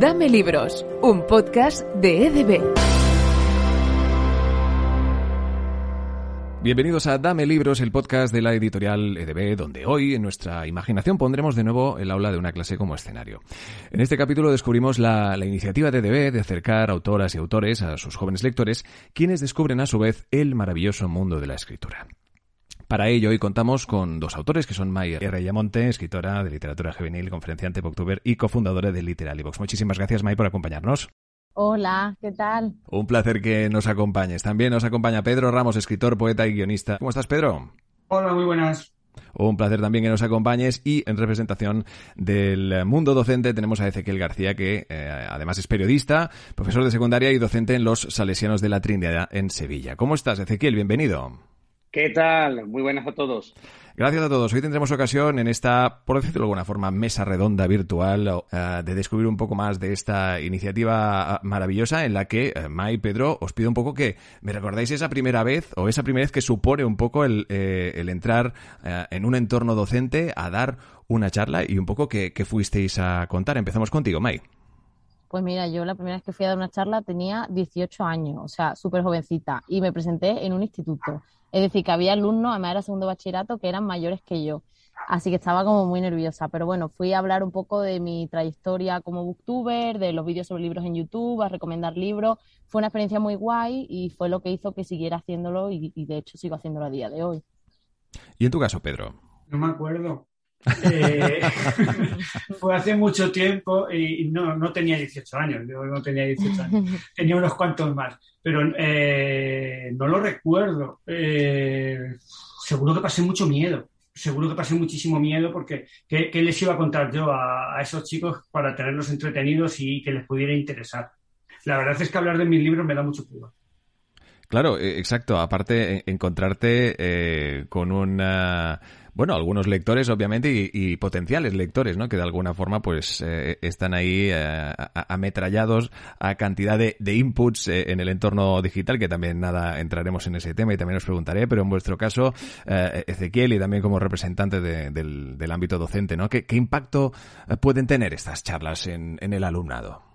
Dame Libros, un podcast de EDB. Bienvenidos a Dame Libros, el podcast de la editorial EDB, donde hoy en nuestra imaginación pondremos de nuevo el aula de una clase como escenario. En este capítulo descubrimos la, iniciativa de EDB de acercar autoras y autores a sus jóvenes lectores, quienes descubren a su vez el maravilloso mundo de la escritura. Para ello, hoy contamos con dos autores que son May R. Yamonte, escritora de literatura juvenil, conferenciante Booktuber y cofundadora de Literalibox. Muchísimas gracias, May, por acompañarnos. Hola, ¿qué tal? Un placer que nos acompañes. También nos acompaña Pedro Ramos, escritor, poeta y guionista. ¿Cómo estás, Pedro? Hola, muy buenas. Un placer también que nos acompañes y en representación del mundo docente tenemos a Ezequiel García que eh, además es periodista, profesor de secundaria y docente en los Salesianos de la Trinidad en Sevilla. ¿Cómo estás, Ezequiel? Bienvenido. ¿Qué tal? Muy buenas a todos. Gracias a todos. Hoy tendremos ocasión en esta, por decirlo de alguna forma, mesa redonda virtual uh, de descubrir un poco más de esta iniciativa maravillosa en la que, uh, May, Pedro, os pido un poco que me recordáis esa primera vez o esa primera vez que supone un poco el, eh, el entrar uh, en un entorno docente a dar una charla y un poco que, que fuisteis a contar. Empezamos contigo, May. Pues mira, yo la primera vez que fui a dar una charla tenía 18 años, o sea, súper jovencita, y me presenté en un instituto. Es decir, que había alumnos, además era segundo bachillerato, que eran mayores que yo. Así que estaba como muy nerviosa. Pero bueno, fui a hablar un poco de mi trayectoria como booktuber, de los vídeos sobre libros en YouTube, a recomendar libros. Fue una experiencia muy guay y fue lo que hizo que siguiera haciéndolo y, y de hecho sigo haciéndolo a día de hoy. ¿Y en tu caso, Pedro? No me acuerdo. Eh, fue hace mucho tiempo y no, no, tenía 18 años, yo no tenía 18 años, tenía unos cuantos más, pero eh, no lo recuerdo. Eh, seguro que pasé mucho miedo, seguro que pasé muchísimo miedo porque ¿qué, qué les iba a contar yo a, a, esos chicos para tenerlos entretenidos y que les pudiera interesar? La verdad es que hablar de mis libros me da mucho cuidado. Claro, exacto. Aparte, encontrarte eh, con una bueno, algunos lectores, obviamente, y, potenciales lectores, ¿no? Que de alguna forma, pues, eh, están ahí eh, ametrallados a cantidad de, de inputs eh, en el entorno digital, que también nada entraremos en ese tema y también os preguntaré, pero en vuestro caso, eh, Ezequiel, y también como representante de, del, del, ámbito docente, ¿no? ¿Qué, qué impacto pueden tener estas charlas en, en el alumnado?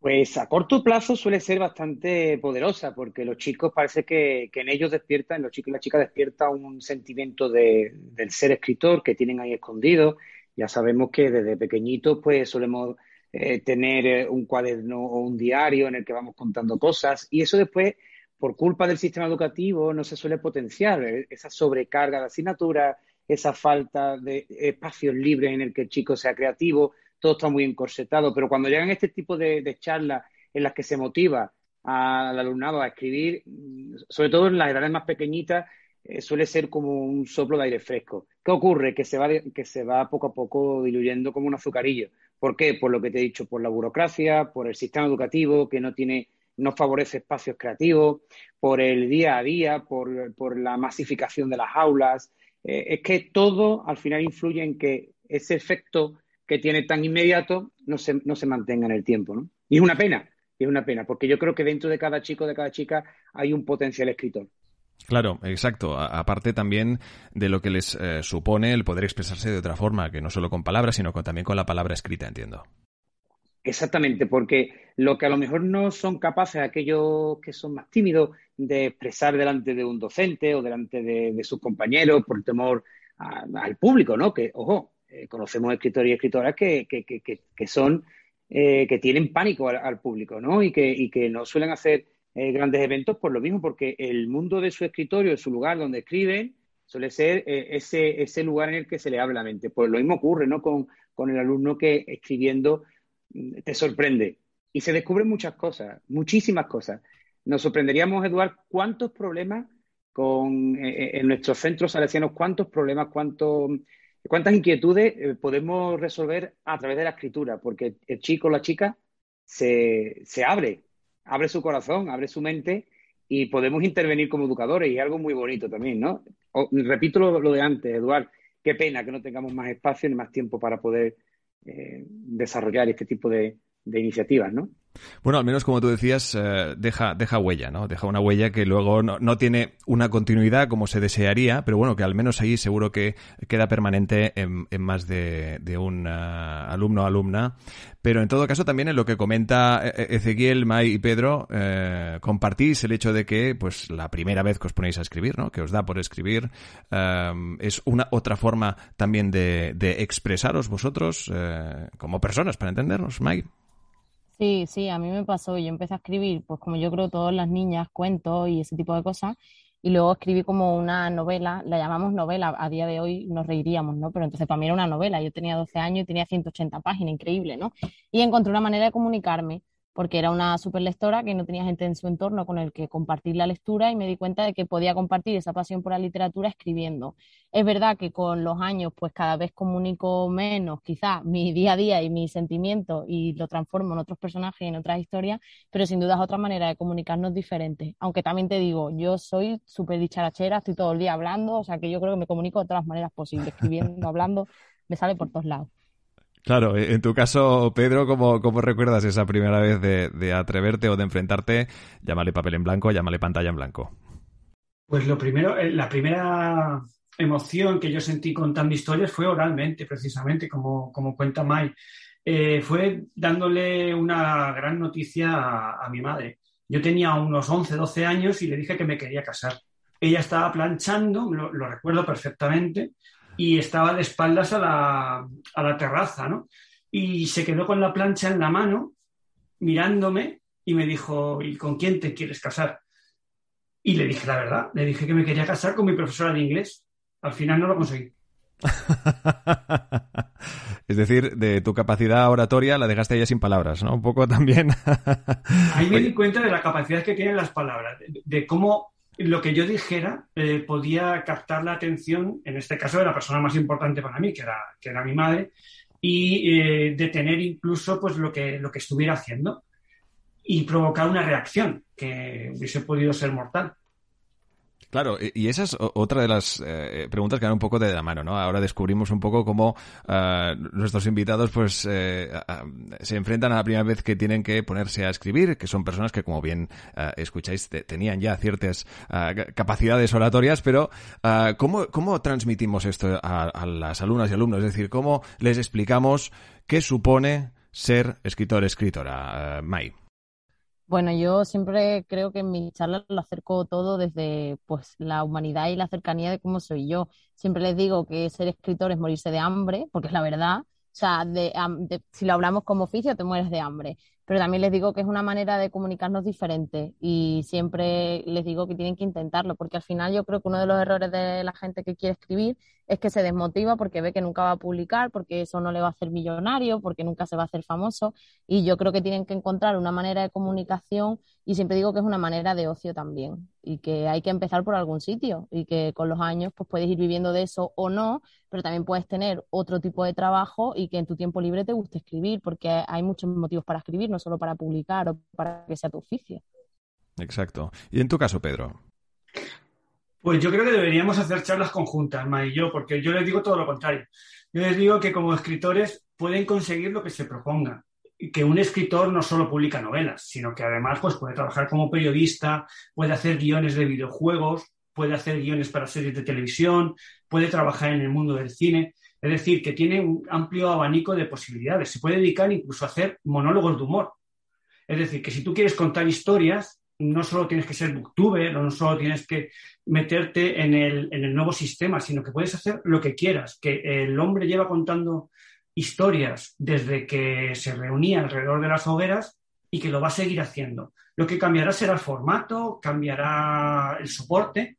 Pues a corto plazo suele ser bastante poderosa, porque los chicos parece que, en ellos despiertan, los chicos y las chicas despiertan un sentimiento de, del ser escritor que tienen ahí escondido. Ya sabemos que desde pequeñitos pues solemos eh, tener un cuaderno o un diario en el que vamos contando cosas y eso después, por culpa del sistema educativo, no se suele potenciar. Esa sobrecarga de asignaturas, esa falta de espacios libres en el que el chico sea creativo, todo está muy encorsetado, pero cuando llegan este tipo de, charlas en las que se motiva al alumnado a escribir, sobre todo en las edades más pequeñitas, eh, suele ser como un soplo de aire fresco. ¿Qué ocurre? Que se, va, que se va poco a poco diluyendo como un azucarillo. ¿Por qué? Por lo que te he dicho, por la burocracia, por el sistema educativo que no tiene no favorece espacios creativos, por el día a día, por, por la masificación de las aulas. Eh, es que todo al final influye en que ese efecto que tiene tan inmediato no se, no se mantenga en el tiempo. ¿no? Y es una pena, es una pena, porque yo creo que dentro de cada chico, de cada chica, hay un potencial escritor. Claro, exacto. A aparte también de lo que les eh, supone el poder expresarse de otra forma, que no solo con palabras, sino con, también con la palabra escrita, entiendo. Exactamente, porque lo que a lo mejor no son capaces aquellos que son más tímidos de expresar delante de un docente o delante de, de sus compañeros por temor a, al público, ¿no? Que, ojo, eh, conocemos escritores y escritoras que, que, que, que son, eh, que tienen pánico al, público, ¿no? Y que, y que no suelen hacer eh, grandes eventos por lo mismo, porque el mundo de su escritorio, su lugar donde escriben, suele ser ese, ese lugar en el que se le abre la mente. Pues lo mismo ocurre, ¿no? Con, con el alumno que escribiendo mm, te sorprende. Y se descubren muchas cosas, muchísimas cosas. Nos sorprenderíamos, Eduard, cuántos problemas con, en nuestros centros salesianos, cuántos problemas, cuántos cuántas inquietudes eh, podemos resolver a través de la escritura, porque el chico o la chica se, se abre, abre su corazón, abre su mente y podemos intervenir como educadores y algo muy bonito también, ¿no? repito lo, de antes, Eduard, qué pena que no tengamos más espacio ni más tiempo para poder eh, desarrollar este tipo de iniciativas, ¿no? Bueno, al menos como tú decías, eh, deja, deja huella, ¿no? Deja una huella que luego no, tiene una continuidad como se desearía, pero bueno, que al menos ahí seguro que queda permanente en, más de, un eh, alumno o alumna. Pero en todo caso también en lo que comenta eh, Ezequiel, May y Pedro, compartís el hecho de que, pues, la primera vez que os ponéis a escribir, ¿no? Que os da por escribir, es una otra forma también de, de expresaros vosotros como personas, para entendernos, May. Sí, sí, a mí me pasó. Yo empecé a escribir, pues como yo creo todas las niñas, cuentos y ese tipo de cosas. Y luego escribí como una novela, la llamamos novela, a día de hoy nos reiríamos, ¿no? Pero entonces para mí era una novela. Yo tenía 12 años y tenía 180 páginas, increíble, ¿no? Y encontré una manera de comunicarme porque era una super lectora que no tenía gente en su entorno con el que compartir la lectura y me di cuenta de que podía compartir esa pasión por la literatura escribiendo. Es verdad que con los años pues cada vez comunico menos quizás mi día a día y mis sentimientos y lo transformo en otros personajes y en otras historias, pero sin duda es otra manera de comunicarnos diferente. Aunque también te digo, yo soy súper dicharachera, estoy todo el día hablando, o sea que yo creo que me comunico de todas las maneras posibles, escribiendo, hablando, me sale por todos lados. Claro, e-, en tu caso, Pedro, ¿cómo, cómo recuerdas esa primera vez de, atreverte o de enfrentarte? Llámale papel en blanco, llámale pantalla en blanco. Pues lo primero, eh, la primera emoción que yo sentí contando historias fue oralmente, precisamente, como, como cuenta Mai. Eh, fue dándole una gran noticia a, mi madre. Yo tenía unos 11, 12 años y le dije que me quería casar. Ella estaba planchando, lo recuerdo perfectamente, y estaba de espaldas a la, a la terraza, ¿no? Y se quedó con la plancha en la mano, mirándome, y me dijo, ¿y con quién te quieres casar? Y le dije la verdad, le dije que me quería casar con mi profesora de inglés. Al final no lo conseguí. es decir, de tu capacidad oratoria la dejaste ella sin palabras, ¿no? Un poco también. Ahí me di cuenta de la capacidad que tienen las palabras, de cómo lo que yo dijera eh, podía captar la atención, en este caso, de la persona más importante para mí, que era, que era mi madre, y eh, detener incluso pues, lo, que, lo que estuviera haciendo y provocar una reacción que hubiese podido ser mortal. Claro, y esa es otra de las eh, preguntas que dan un poco de la mano, ¿no? Ahora descubrimos un poco cómo uh, nuestros invitados pues eh, se enfrentan a la primera vez que tienen que ponerse a escribir, que son personas que, como bien uh, escucháis, tenían ya ciertas uh, capacidades oratorias, pero ¿cómo, ¿cómo transmitimos esto a, a las alumnas y alumnos? Es decir, ¿cómo les explicamos qué supone ser escritor-escritora, Mai? Bueno, yo siempre creo que en mi charla lo acerco todo desde pues la humanidad y la cercanía de cómo soy yo. Siempre les digo que ser escritor es morirse de hambre, porque es la verdad. O sea, si lo hablamos como oficio, te mueres de hambre pero también les digo que es una manera de comunicarnos diferente y siempre les digo que tienen que intentarlo, porque al final yo creo que uno de los errores de la gente que quiere escribir es que se desmotiva porque ve que nunca va a publicar, porque eso no le va a hacer millonario, porque nunca se va a hacer famoso y yo creo que tienen que encontrar una manera de comunicación y siempre digo que es una manera de ocio también y que hay que empezar por algún sitio y que con los años pues puedes ir viviendo de eso o no, pero también puedes tener otro tipo de trabajo y que en tu tiempo libre te guste escribir, porque hay muchos motivos para escribir, solo para publicar o para que sea tu oficio. Exacto. ¿Y en tu caso, Pedro? Pues yo creo que deberíamos hacer charlas conjuntas, Ma y yo, porque yo les digo todo lo contrario. Yo les digo que como escritores pueden conseguir lo que se propongan que un escritor no solo publica novelas, sino que además pues, puede trabajar como periodista, puede hacer guiones de videojuegos, puede hacer guiones para series de televisión, puede trabajar en el mundo del cine. Es decir, que tiene un amplio abanico de posibilidades. Se puede dedicar incluso a hacer monólogos de humor. Es decir, que si tú quieres contar historias, no solo tienes que ser booktuber o no solo tienes que meterte en el, en el nuevo sistema, sino que puedes hacer lo que quieras. Que el hombre lleva contando historias desde que se reunía alrededor de las hogueras y que lo va a seguir haciendo. Lo que cambiará será el formato, cambiará el soporte,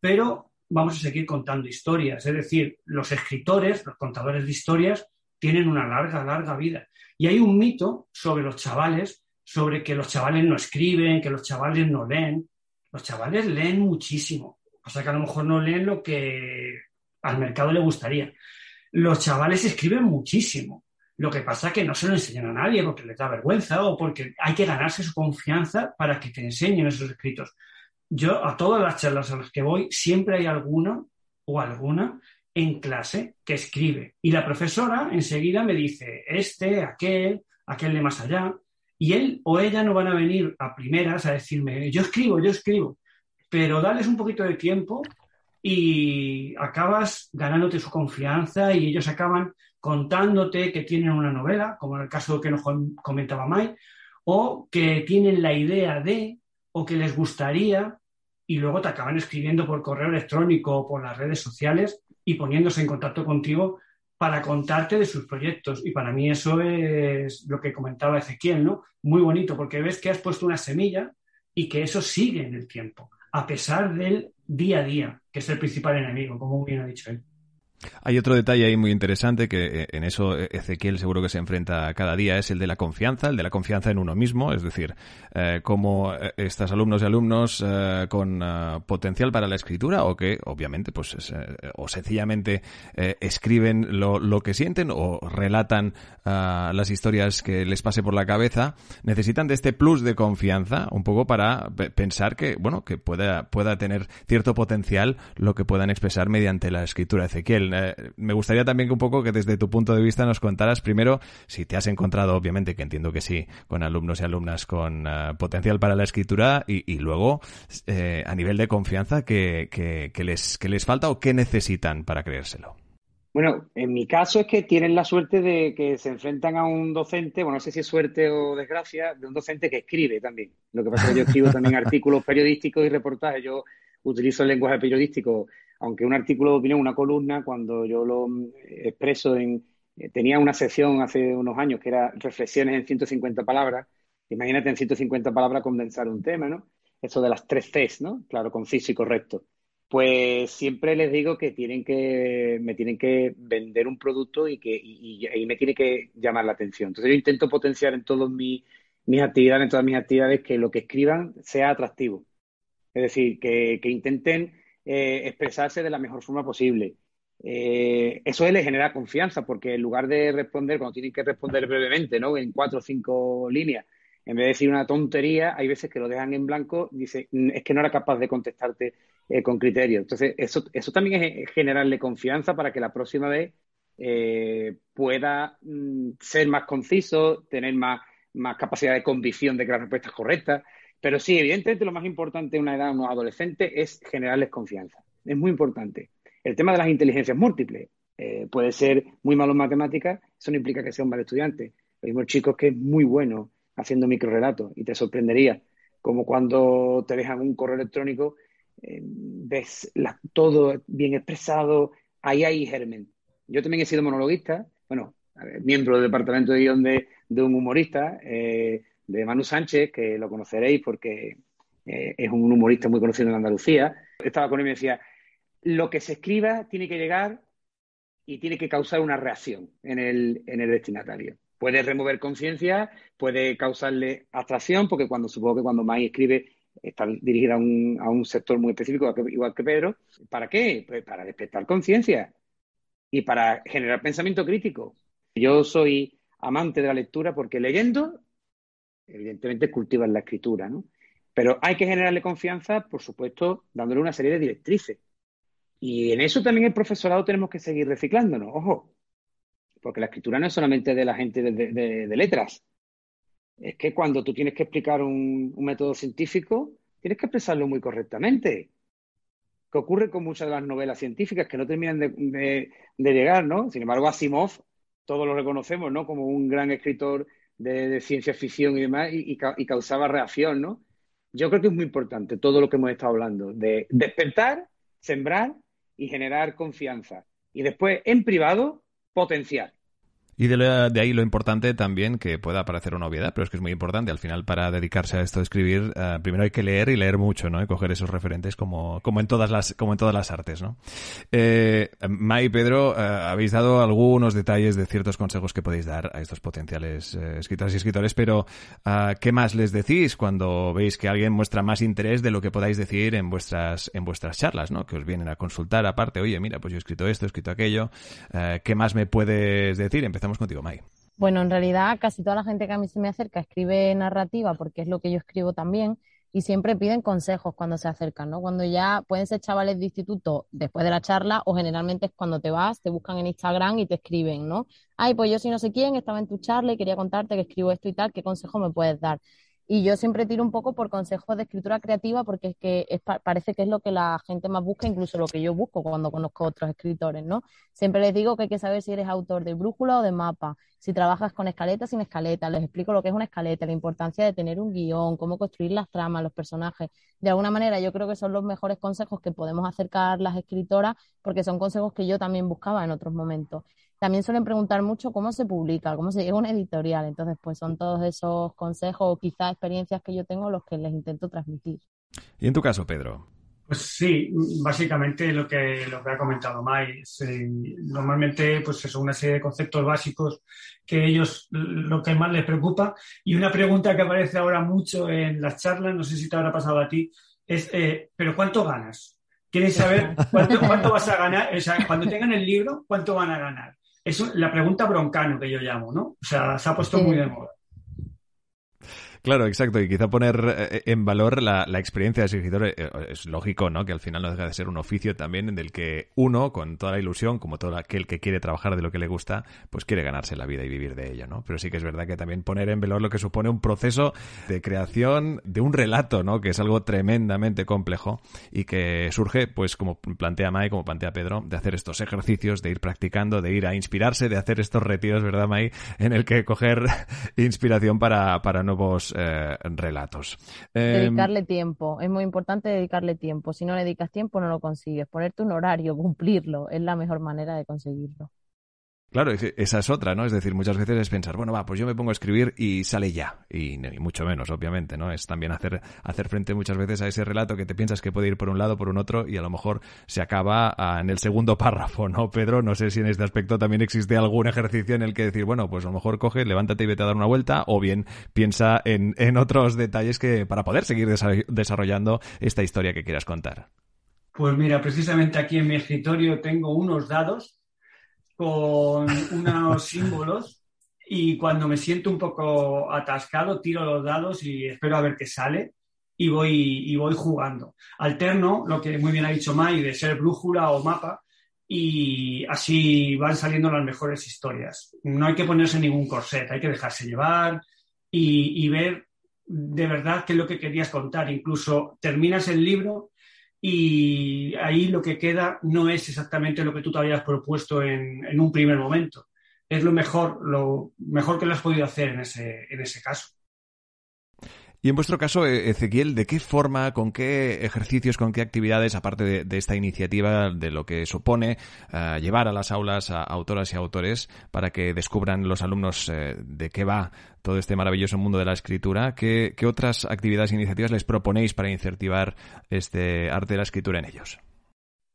pero vamos a seguir contando historias. Es decir, los escritores, los contadores de historias, tienen una larga, larga vida. Y hay un mito sobre los chavales, sobre que los chavales no escriben, que los chavales no leen. Los chavales leen muchísimo. O sea que a lo mejor no leen lo que al mercado le gustaría. Los chavales escriben muchísimo. Lo que pasa es que no se lo enseñan a nadie porque les da vergüenza o porque hay que ganarse su confianza para que te enseñen esos escritos. Yo a todas las charlas a las que voy siempre hay alguno o alguna en clase que escribe. Y la profesora enseguida me dice este, aquel, aquel de más allá y él o ella no van a venir a primeras a decirme yo escribo, yo escribo, pero dales un poquito de tiempo y acabas ganándote su confianza y ellos acaban contándote que tienen una novela, como en el caso que nos comentaba Mike, o que tienen la idea de, o que les gustaría, y luego te acaban escribiendo por correo electrónico o por las redes sociales y poniéndose en contacto contigo para contarte de sus proyectos. Y para mí eso es lo que comentaba Ezequiel, ¿no? Muy bonito, porque ves que has puesto una semilla y que eso sigue en el tiempo, a pesar del día a día, que es el principal enemigo, como bien ha dicho él. Hay otro detalle ahí muy interesante que eh, en eso eh, Ezequiel seguro que se enfrenta cada día, es el de la confianza, el de la confianza en uno mismo, es decir, eh, cómo estas alumnos y alumnos con potencial para la escritura o que obviamente pues o sencillamente escriben lo, lo, que sienten o relatan las historias que les pase por la cabeza, necesitan de este plus de confianza un poco para pensar que bueno que pueda pueda tener cierto potencial lo que puedan expresar mediante la escritura. Ezequiel eh, me gustaría también que un poco que desde tu punto de vista nos contaras primero si te has encontrado, obviamente, que entiendo que sí, con alumnos y alumnas con eh, potencial para la escritura y, luego eh, a nivel de confianza que, les, que les falta o qué necesitan para creérselo. Bueno, en mi caso es que tienen la suerte de que se enfrentan a un docente, bueno, no sé si es suerte o desgracia, de un docente que escribe también. Lo que pasa es que yo escribo también artículos periodísticos y reportajes. Yo utilizo el lenguaje periodístico aunque un artículo de opinión, una columna, cuando yo lo mm, expreso en... Eh, tenía una sección hace unos años que era reflexiones en 150 palabras. Imagínate en 150 palabras condensar un tema, ¿no? Eso de las tres Cs, ¿no? Claro, conciso y correcto. Pues siempre les digo que tienen que, me tienen que vender un producto y que y, me tiene que llamar la atención. Entonces yo intento potenciar en todas mis, mis actividades, en todas mis actividades, que lo que escriban sea atractivo. Es decir, que, que intenten eh, expresarse de la mejor forma posible. Eh, eso le genera confianza, porque en lugar de responder, cuando tienen que responder brevemente, ¿no? En cuatro o cinco líneas, en vez de decir una tontería, hay veces que lo dejan en blanco, dice, mm, es que no era capaz de contestarte eh, con criterio. Entonces, eso, eso también es generarle confianza para que la próxima vez pueda mm, ser más conciso, tener más, más capacidad de convicción de que la respuesta es correcta. Pero sí, evidentemente lo más importante en una edad, unos adolescentes, es generarles confianza. Es muy importante. El tema de las inteligencias múltiples. Eh, puede ser muy malo en matemáticas, eso no implica que sea un mal estudiante. Vemos chicos que es muy bueno haciendo microrelatos y te sorprendería como cuando te dejan un correo electrónico, eh, ves todo bien expresado, ahí hay germen. Yo también he sido monologuista, bueno, miembro del departamento de guion de, un humorista, eh, de Manu Sánchez, que lo conoceréis porque eh, es un humorista muy conocido en Andalucía. Estaba con él y me decía, lo que se escriba tiene que llegar y tiene que causar una reacción en el, en el destinatario. Puede remover conciencia, puede causarle abstracción, porque cuando supongo que cuando Mai escribe está dirigida a un, a un sector muy específico, igual que Pedro. ¿Para qué? Pues para despertar conciencia y para generar pensamiento crítico. Yo soy amante de la lectura porque leyendo evidentemente cultivan la escritura, ¿no? Pero hay que generarle confianza, por supuesto, dándole una serie de directrices. Y en eso también el profesorado tenemos que seguir reciclándonos, ojo, porque la escritura no es solamente de la gente de, letras. Es que cuando tú tienes que explicar un, método científico, tienes que expresarlo muy correctamente. ¿Qué ocurre con muchas de las novelas científicas que no terminan de, llegar, ¿no? Sin embargo, Asimov, todos lo reconocemos, ¿no? Como un gran escritor de, ciencia ficción y demás, y, causaba reacción, ¿no? Yo creo que es muy importante todo lo que hemos estado hablando, de despertar, sembrar y generar confianza. Y después, en privado, potenciar. Y de, ahí lo importante también, que pueda parecer una obviedad, pero es que es muy importante. Al final, para dedicarse a esto de escribir, eh, primero hay que leer y leer mucho, ¿no? Y coger esos referentes como, como, en, todas las, como en todas las artes, ¿no? Eh, Mai y Pedro, eh, habéis dado algunos detalles de ciertos consejos que podéis dar a estos potenciales eh, escritores y escritores, pero ¿qué más les decís cuando veis que alguien muestra más interés de lo que podáis decir en vuestras, en vuestras charlas, ¿no? Que os vienen a consultar aparte, oye, mira, pues yo he escrito esto, he escrito aquello, ¿qué más me puedes decir? Empezamos contigo. Bueno, en realidad casi toda la gente que a mí se me acerca escribe narrativa porque es lo que yo escribo también y siempre piden consejos cuando se acercan, ¿no? Cuando ya pueden ser chavales de instituto después de la charla o generalmente es cuando te vas, te buscan en Instagram y te escriben, ¿no? Ay, pues yo si no sé quién, estaba en tu charla y quería contarte que escribo esto y tal, ¿qué consejo me puedes dar? Y yo siempre tiro un poco por consejos de escritura creativa porque es que parece que es lo que la gente más busca, incluso lo que yo busco cuando conozco otros escritores, ¿no? Siempre les digo que hay que saber si eres autor de brújula o de mapa, si trabajas con escaleta sin escaleta, les explico lo que es una escaleta, la importancia de tener un guion, cómo construir las tramas, los personajes. De alguna manera yo creo que son los mejores consejos que podemos acercar las escritoras porque son consejos que yo también buscaba en otros momentos. También suelen preguntar mucho cómo se publica, cómo se llega a una editorial. Entonces, pues son todos esos consejos o quizás experiencias que yo tengo los que les intento transmitir. ¿Y en tu caso, Pedro? Pues sí, básicamente lo que, lo que ha comentado Mai. normalmente, pues eso, una serie de conceptos básicos que ellos lo que más les preocupa. Y una pregunta que aparece ahora mucho en las charlas, no sé si te habrá pasado a ti, es, eh, ¿pero cuánto ganas? Quieren saber cuánto, cuánto vas a ganar, o sea, cuando tengan el libro, cuánto van a ganar. Es la pregunta broncano que yo llamo, ¿no? O sea, se ha puesto muy de moda. Claro, exacto. Y quizá poner eh, en valor la, experiencia de escritor eh, es lógico, ¿no? Que al final no deja de ser un oficio también en el que uno, con toda la ilusión, como todo aquel que quiere trabajar de lo que le gusta, pues quiere ganarse la vida y vivir de ello, ¿no? Pero sí que es verdad que también poner en valor lo que supone un proceso de creación de un relato, ¿no? Que es algo tremendamente complejo y que surge, pues como plantea Mai, como plantea Pedro, de hacer estos ejercicios, de ir practicando, de ir a inspirarse, de hacer estos retiros, ¿verdad, Mai? En el que coger inspiración para, para nuevos eh, relatos. Dedicarle tiempo, es muy importante dedicarle tiempo. Si no le dedicas tiempo no lo consigues. Ponerte un horario, cumplirlo, es la mejor manera de conseguirlo. Claro, esa es otra, ¿no? Es decir, muchas veces es pensar, bueno, va, pues yo me pongo a escribir y sale ya. Y, mucho menos, obviamente, ¿no? Es también hacer, hacer frente muchas veces a ese relato que te piensas que puede ir por un lado, por un otro, y a lo mejor se acaba ah, en el segundo párrafo, ¿no, Pedro? No sé si en este aspecto también existe algún ejercicio en el que decir, bueno, pues a lo mejor coge, levántate y vete a dar una vuelta, o bien piensa en, en otros detalles que para poder seguir desarrollando esta historia que quieras contar. Pues mira, precisamente aquí en mi escritorio tengo unos dados con unos símbolos y cuando me siento un poco atascado tiro los dados y espero a ver qué sale y voy, y voy jugando. Alterno lo que muy bien ha dicho Mai de ser brújula o mapa y así van saliendo las mejores historias. No hay que ponerse ningún corset, hay que dejarse llevar y, y ver de verdad qué es lo que querías contar. Incluso terminas el libro y ahí lo que queda no es exactamente lo que tú te habías propuesto en, un primer momento. Es lo mejor, lo mejor que lo has podido hacer en ese, en ese caso. Y en vuestro caso, e-, Ezequiel, ¿de qué forma, con qué ejercicios, con qué actividades, aparte de, esta iniciativa, de lo que supone eh, llevar a las aulas a autoras y autores para que descubran los alumnos eh, de qué va todo este maravilloso mundo de la escritura, ¿qué, otras actividades e iniciativas les proponéis para incentivar este arte de la escritura en ellos?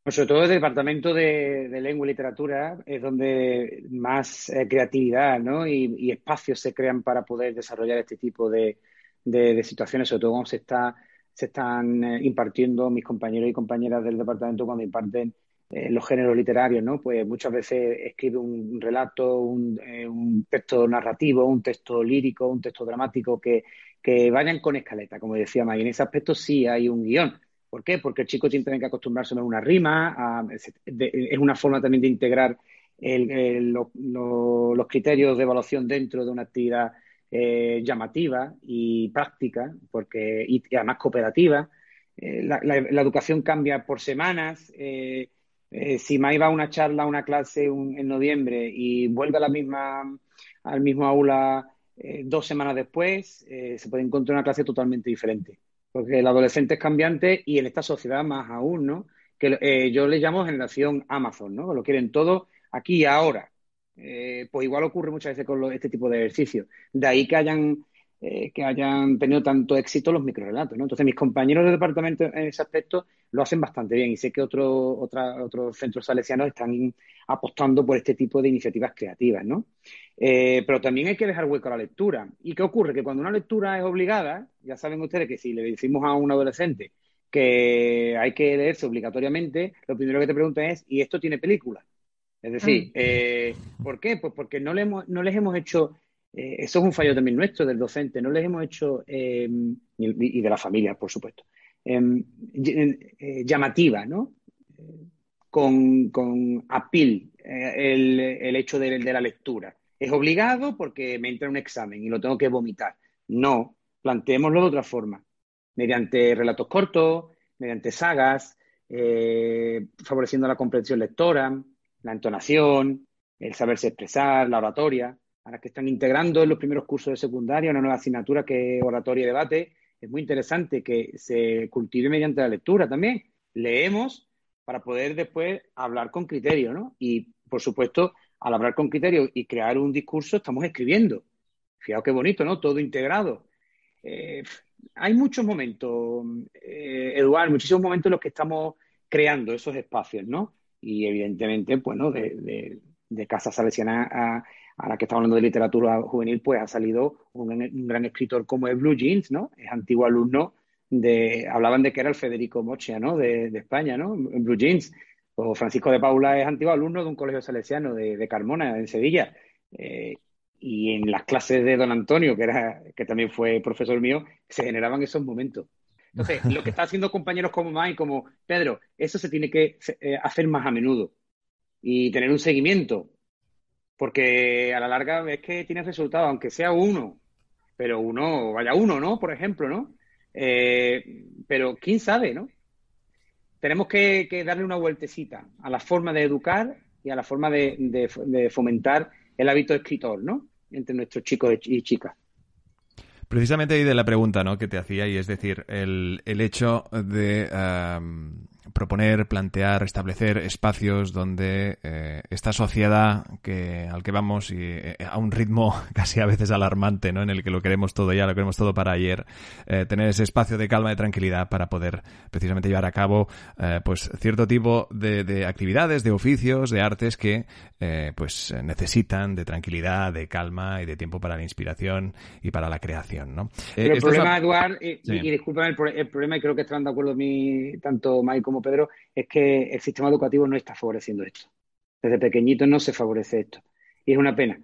Pues sobre todo el Departamento de, Lengua y Literatura es donde más eh, creatividad y espacios se crean para poder desarrollar este tipo de, de, situaciones, sobre todo cuando se, está, se están eh, impartiendo mis compañeros y compañeras del departamento cuando imparten eh, los géneros literarios, ¿no? Pues muchas veces escribe un, relato, un, eh, un, texto narrativo, un texto lírico, un texto dramático que, que vayan con escaleta, como decía Maggie. En ese aspecto sí hay un guion. ¿Por qué? Porque el chico tiene que acostumbrarse a una rima, es una forma también de integrar los criterios de evaluación dentro de una actividad eh, llamativa y práctica, porque, y, además cooperativa. Eh, la, educación cambia por semanas. Eh, si Mai va a una charla, a una clase en noviembre y vuelve a la misma, al mismo aula dos semanas después, se puede encontrar una clase totalmente diferente. Porque el adolescente es cambiante y en esta sociedad más aún, ¿no? Que yo le llamo generación Amazon, ¿no? Lo quieren todo aquí y ahora. Eh, pues igual ocurre muchas veces con este tipo de ejercicios. De ahí que hayan, eh, que hayan tenido tanto éxito los microrelatos, ¿no? Entonces, mis compañeros de departamento en ese aspecto lo hacen bastante bien y sé que otro, otros centros salesianos están apostando por este tipo de iniciativas creativas, ¿no? Eh, pero también hay que dejar hueco a la lectura. ¿Y qué ocurre? Que cuando una lectura es obligada, ya saben ustedes que si le decimos a un adolescente que hay que leerse obligatoriamente, lo primero que te preguntan es, ¿y esto tiene película? Es decir, mm. eh, ¿por qué? Pues porque no, le hemos, no les hemos hecho, eh, eso es un fallo también nuestro, del docente, no les hemos hecho, em, y, de la familia, por supuesto, em, llamativa, ¿no? Con, con apil el, el, hecho de, de la lectura. Es obligado porque me entra un examen y lo tengo que vomitar. No, planteémoslo de otra forma mediante relatos cortos, mediante sagas, eh, favoreciendo la comprensión lectora, la entonación, el saberse expresar, la oratoria. Ahora que están integrando en los primeros cursos de secundaria una nueva asignatura que es oratoria y debate, es muy interesante que se cultive mediante la lectura también. Leemos para poder después hablar con criterio, ¿no? Y, por supuesto, al hablar con criterio y crear un discurso, estamos escribiendo. Fijaos qué bonito, ¿no? Todo integrado. Eh, hay muchos momentos, eh, Eduardo, muchísimos momentos en los que estamos creando esos espacios, ¿no? Y evidentemente, bueno, de, de, Casa Salesiana a, a, la que estamos hablando de literatura juvenil, pues ha salido un, gran escritor como es Blue Jeans, ¿no? Es antiguo alumno de, hablaban de que era el Federico Mocha, ¿no? De, de España, ¿no? Blue Jeans. O Francisco de Paula es antiguo alumno de un colegio salesiano de, de Carmona, en Sevilla. Eh, y en las clases de don Antonio, que, era, que también fue profesor mío, se generaban esos momentos. Entonces, lo que está haciendo compañeros como Mike, como Pedro, eso se tiene que eh, hacer más a menudo y tener un seguimiento, porque a la larga es que tiene resultados, aunque sea uno, pero uno, vaya uno, ¿no? Por ejemplo, ¿no? Eh, pero quién sabe, ¿no? Tenemos que, darle una vueltecita a la forma de educar y a la forma de fomentar el hábito escritor, ¿no? entre nuestros chicos y chicas. Precisamente ahí de la pregunta ¿no? que te hacía, y es decir, el, el hecho de proponer, plantear, establecer espacios donde eh, esta sociedad que al que vamos y eh, a un ritmo casi a veces alarmante, ¿no? En el que lo queremos todo ya, lo queremos todo para ayer, eh, tener ese espacio de calma y tranquilidad para poder precisamente llevar a cabo, pues cierto tipo de, de, actividades, de oficios, de artes que, pues necesitan de tranquilidad, de calma y de tiempo para la inspiración y para la creación, ¿no? el problema, Eduard, y, disculpa el, problema y creo que están de acuerdo mi, tanto Mike como Pedro, es que el sistema educativo no está favoreciendo esto. Desde pequeñito no se favorece esto. Y es una pena.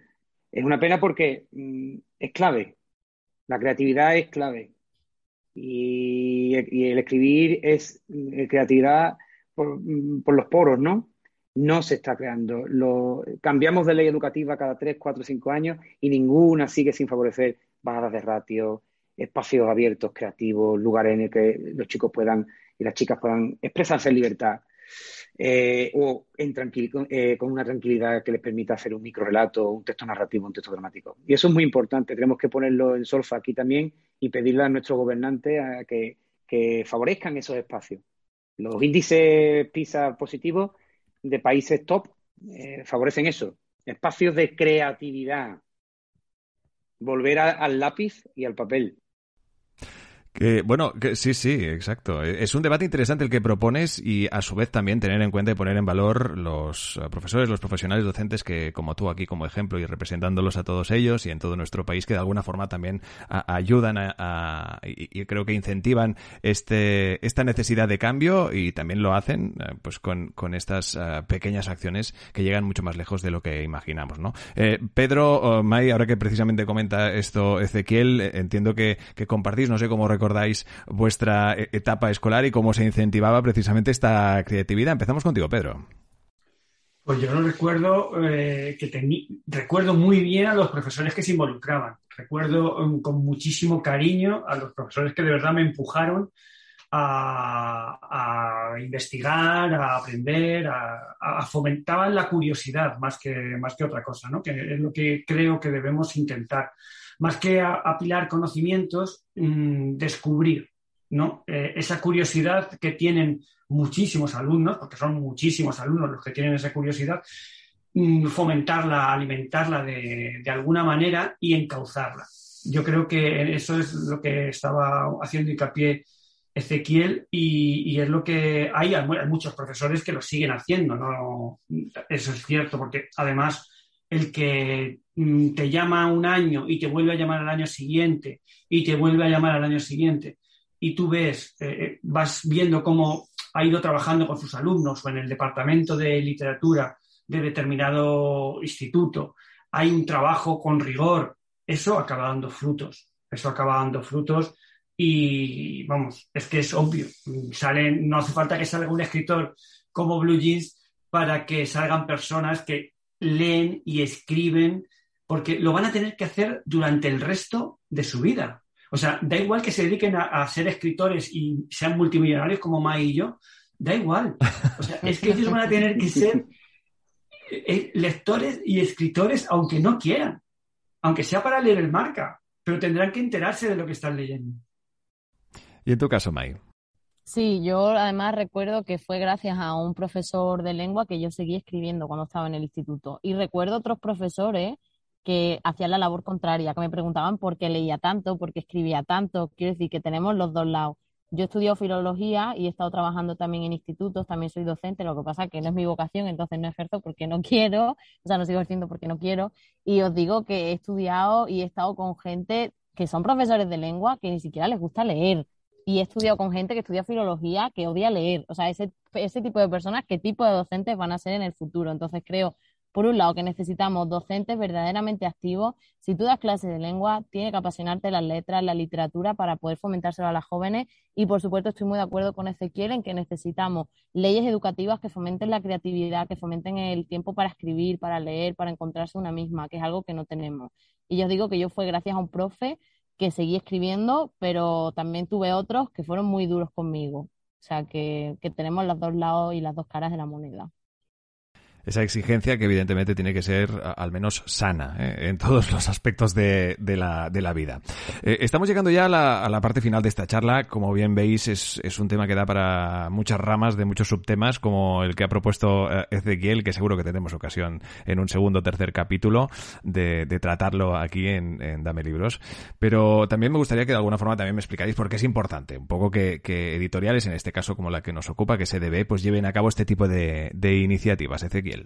Es una pena porque mm, es clave. La creatividad es clave. Y, el escribir es eh, creatividad mm, por, los poros, ¿no? No se está creando. Cambiamos de ley educativa cada 3, 4, 5 años y ninguna sigue sin favorecer bajadas de ratio, espacios abiertos, creativos, lugares en el que los chicos puedan y las chicas puedan expresarse en libertad eh, o en eh, con una tranquilidad que les permita hacer un micro relato, un texto narrativo, un texto dramático. Y eso es muy importante. Tenemos que ponerlo en solfa aquí también y pedirle a nuestros gobernantes a que, favorezcan esos espacios. Los índices PISA positivos de países top eh, favorecen eso. Espacios de creatividad. Volver al lápiz y al papel bueno, que, sí, sí, exacto. Es un debate interesante el que propones y a su vez también tener en cuenta y poner en valor los eh, profesores, los profesionales docentes que, como tú aquí como ejemplo y representándolos a todos ellos y en todo nuestro país, que de alguna forma también ayudan a, y, creo que incentivan este, esta necesidad de cambio y también lo hacen eh, pues con, con estas eh, pequeñas acciones que llegan mucho más lejos de lo que imaginamos, ¿no? Pedro, May, ahora que precisamente comenta esto Ezequiel, entiendo que, que compartís, no sé cómo recordáis vuestra e-, etapa escolar y cómo se incentivaba precisamente esta creatividad. Empezamos contigo, Pedro. Pues yo no recuerdo eh, que recuerdo muy bien a los profesores que se involucraban. Recuerdo um, con muchísimo cariño a los profesores que de verdad me empujaron a, investigar, a aprender, a, a, fomentaban la curiosidad más que, más que otra cosa, ¿no? Que es lo que creo que debemos intentar más que apilar conocimientos, mm, descubrir ¿no? Eh, esa curiosidad que tienen muchísimos alumnos, porque son muchísimos alumnos los que tienen esa curiosidad, mm, fomentarla, alimentarla de, de alguna manera y encauzarla. Yo creo que eso es lo que estaba haciendo hincapié Ezequiel y, es lo que hay, hay muchos profesores que lo siguen haciendo, ¿no? Eso es cierto, porque además el que mm, te llama un año y te vuelve a llamar al año siguiente y te vuelve a llamar al año siguiente. Y tú ves, eh, eh, vas viendo cómo ha ido trabajando con sus alumnos o en el departamento de literatura de determinado instituto, hay un trabajo con rigor, eso acaba dando frutos, eso acaba dando frutos y vamos, es que es obvio, salen, no hace falta que salga un escritor como Blue Jeans para que salgan personas que leen y escriben, porque lo van a tener que hacer durante el resto de su vida. O sea, da igual que se dediquen a, ser escritores y sean multimillonarios como Mai y yo, da igual. O sea, es que ellos van a tener que ser eh, lectores y escritores aunque no quieran, aunque sea para leer el marca, pero tendrán que enterarse de lo que están leyendo. ¿Y en tu caso, Mai? Sí, yo además recuerdo que fue gracias a un profesor de lengua que yo seguí escribiendo cuando estaba en el instituto. Y recuerdo otros profesores que hacían la labor contraria, que me preguntaban por qué leía tanto, por qué escribía tanto. Quiero decir que tenemos los dos lados. Yo estudio filología y he estado trabajando también en institutos, también soy docente, lo que pasa que no es mi vocación, entonces no ejerzo porque no quiero, o sea, no sigo ejerciendo porque no quiero. Y os digo que he estudiado y he estado con gente que son profesores de lengua que ni siquiera les gusta leer y he estudiado con gente que estudia filología que odia leer. O sea, ese, ese tipo de personas, ¿qué tipo de docentes van a ser en el futuro? Entonces creo, por un lado, que necesitamos docentes verdaderamente activos. Si tú das clases de lengua, tiene que apasionarte las letras, la literatura para poder fomentárselo a las jóvenes. Y por supuesto, estoy muy de acuerdo con Ezequiel en que necesitamos leyes educativas que fomenten la creatividad, que fomenten el tiempo para escribir, para leer, para encontrarse una misma, que es algo que no tenemos. Y yo digo que yo fue gracias a un profe que seguí escribiendo, pero también tuve otros que fueron muy duros conmigo. O sea, que, que tenemos los dos lados y las dos caras de la moneda esa exigencia que evidentemente tiene que ser al menos sana ¿eh? en todos los aspectos de, de, la, de la, vida. Eh, estamos llegando ya a la, parte final de esta charla. Como bien veis, es, es, un tema que da para muchas ramas de muchos subtemas, como el que ha propuesto eh, Ezequiel, que seguro que tendremos ocasión en un segundo o tercer capítulo de, de tratarlo aquí en, Dame Libros. Pero también me gustaría que de alguna forma también me explicáis por qué es importante, un poco que, que editoriales, en este caso como la que nos ocupa, que se debe, pues lleven a cabo este tipo de, de iniciativas. Ezequiel.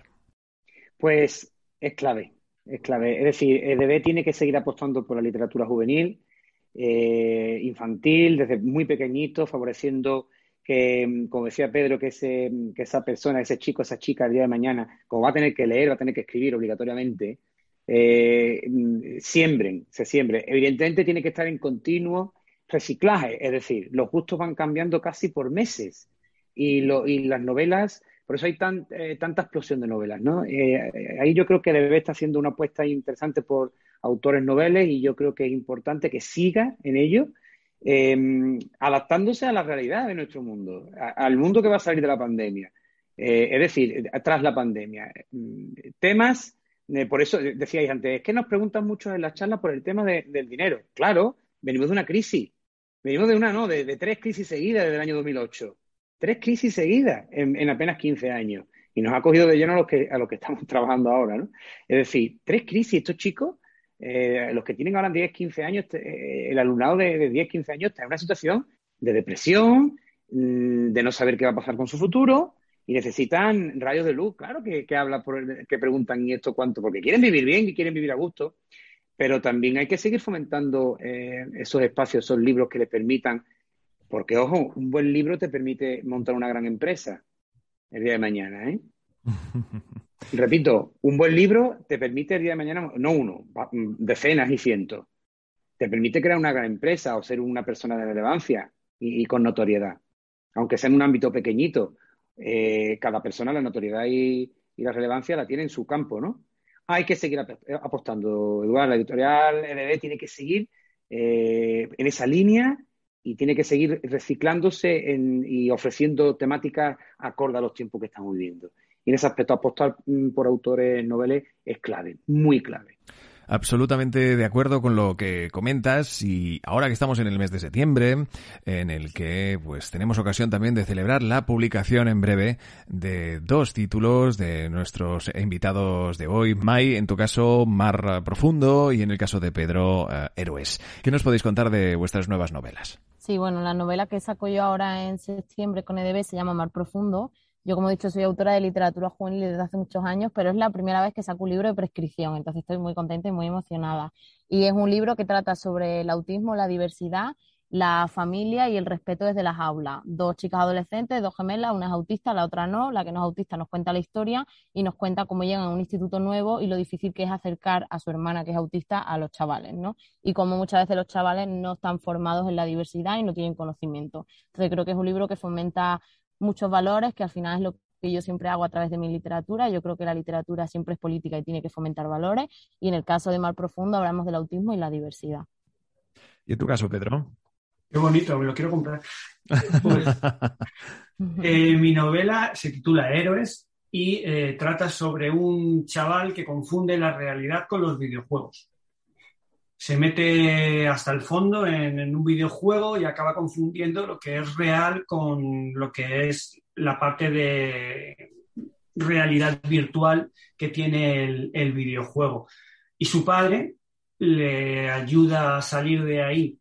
Pues es clave, es clave. Es decir, EDB tiene que seguir apostando por la literatura juvenil, eh, infantil, desde muy pequeñito, favoreciendo que, como decía Pedro, que, ese, que esa persona, ese chico, esa chica, el día de mañana, como va a tener que leer, va a tener que escribir obligatoriamente, eh, siembren, se siembre. Evidentemente tiene que estar en continuo reciclaje, es decir, los gustos van cambiando casi por meses y las novelas por eso hay eh, tanta explosión de novelas, ¿no? Eh, ahí yo creo que debe estar haciendo una apuesta interesante por autores noveles y yo creo que es importante que siga en ello, em, adaptándose a la realidad de nuestro mundo, al mundo que va a salir de la pandemia. Eh, es decir, tras la pandemia. temas, por eso decíais antes, es que nos preguntan mucho en las charlas por el tema del dinero. Claro, venimos de una crisis. Venimos de una, no, de, de tres crisis seguidas desde el año 2008 tres crisis seguidas en, apenas 15 años. Y nos ha cogido de lleno a los que, a los que estamos trabajando ahora, ¿no? Es decir, tres crisis. Estos chicos, eh, los que tienen ahora 10, 15 años, eh, el alumnado de, 10, 15 años está en una situación de depresión, mm, de no saber qué va a pasar con su futuro y necesitan rayos de luz, claro que, que habla por que preguntan y esto cuánto, porque quieren vivir bien y quieren vivir a gusto, pero también hay que seguir fomentando eh, esos espacios, esos libros que les permitan porque, ojo, un buen libro te permite montar una gran empresa el día de mañana, ¿eh? Repito, un buen libro te permite el día de mañana, no uno, decenas y cientos. Te permite crear una gran empresa o ser una persona de relevancia y, con notoriedad. Aunque sea en un ámbito pequeñito, eh, cada persona la notoriedad y, la relevancia la tiene en su campo, ¿no? Hay que seguir apostando, Eduardo. La editorial EDB tiene que seguir eh, en esa línea y tiene que seguir reciclándose y ofreciendo temáticas acorde a los tiempos que estamos viviendo. Y en ese aspecto, apostar mm, por autores noveles es clave, muy clave. Absolutamente de acuerdo con lo que comentas y ahora que estamos en el mes de septiembre, en el que pues tenemos ocasión también de celebrar la publicación en breve de dos títulos de nuestros invitados de hoy, Mai, en tu caso Mar Profundo y en el caso de Pedro eh, Héroes. ¿Qué nos podéis contar de vuestras nuevas novelas? Sí, bueno, la novela que saco yo ahora en septiembre con EDB se llama Mar Profundo yo, como he dicho, soy autora de literatura juvenil desde hace muchos años, pero es la primera vez que saco un libro de prescripción, entonces estoy muy contenta y muy emocionada. Y es un libro que trata sobre el autismo, la diversidad, la familia y el respeto desde las aulas. Dos chicas adolescentes, dos gemelas, una es autista, la otra no. La que no es autista nos cuenta la historia y nos cuenta cómo llegan a un instituto nuevo y lo difícil que es acercar a su hermana, que es autista, a los chavales, ¿no? Y cómo muchas veces los chavales no están formados en la diversidad y no tienen conocimiento. Entonces creo que es un libro que fomenta muchos valores, que al final es lo que yo siempre hago a través de mi literatura. Yo creo que la literatura siempre es política y tiene que fomentar valores. Y en el caso de Mal Profundo hablamos del autismo y la diversidad. ¿Y en tu caso, Pedro? Qué bonito, me lo quiero comprar. Pues, eh, mi novela se titula Héroes y eh, trata sobre un chaval que confunde la realidad con los videojuegos se mete hasta el fondo en, un videojuego y acaba confundiendo lo que es real con lo que es la parte de realidad virtual que tiene el, videojuego. Y su padre le ayuda a salir de ahí.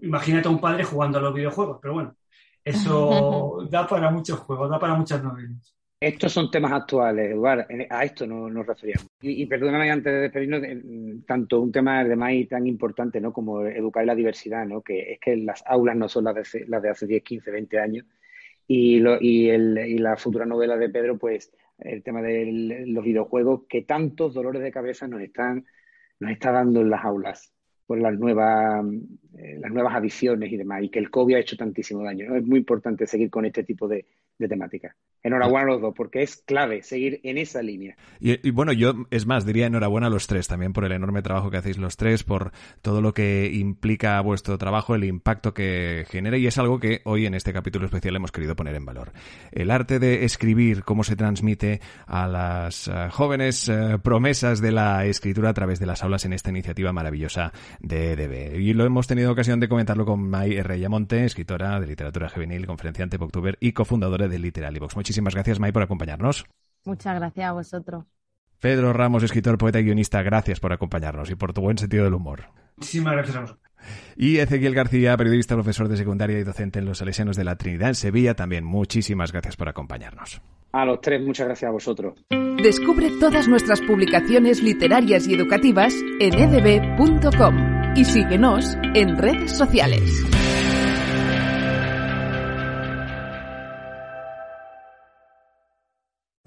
Imagínate a un padre jugando a los videojuegos, pero bueno, eso da para muchos juegos, da para muchas novelas. Estos son temas actuales, Eduardo, a esto no, nos referíamos. Y, perdóname antes de despedirnos, tanto un tema de MAI tan importante ¿no? como educar la diversidad, ¿no? que es que las aulas no son las de, las de hace 10, 15, 20 años. Y, lo, y, el, y la futura novela de Pedro, pues el tema de los videojuegos, que tantos dolores de cabeza nos están nos está dando en las aulas por las nuevas, eh, las nuevas adicciones y demás, y que el COVID ha hecho tantísimo daño. Es muy importante seguir con este tipo de, de temática. Enhorabuena a los dos, porque es clave seguir en esa línea. Y, bueno, yo, es más, diría enhorabuena a los tres también por el enorme trabajo que hacéis los tres, por todo lo que implica vuestro trabajo, el impacto que genera, y es algo que hoy en este capítulo especial hemos querido poner en valor. El arte de escribir, cómo se transmite a las eh, jóvenes eh, promesas de la escritura a través de las aulas en esta iniciativa maravillosa de EDB. Y lo hemos tenido ocasión de comentarlo con May Reyamonte, escritora de literatura juvenil, conferenciante Booktuber y cofundadora de Literal Box. Muchísimas gracias, May, por acompañarnos. Muchas gracias a vosotros. Pedro Ramos, escritor, poeta y guionista, gracias por acompañarnos y por tu buen sentido del humor. Muchísimas gracias a vosotros. Y Ezequiel García, periodista, profesor de secundaria y docente en los Salesianos de la Trinidad en Sevilla, también muchísimas gracias por acompañarnos. A los tres, muchas gracias a vosotros. Descubre todas nuestras publicaciones literarias y educativas en edb.com y síguenos en redes sociales.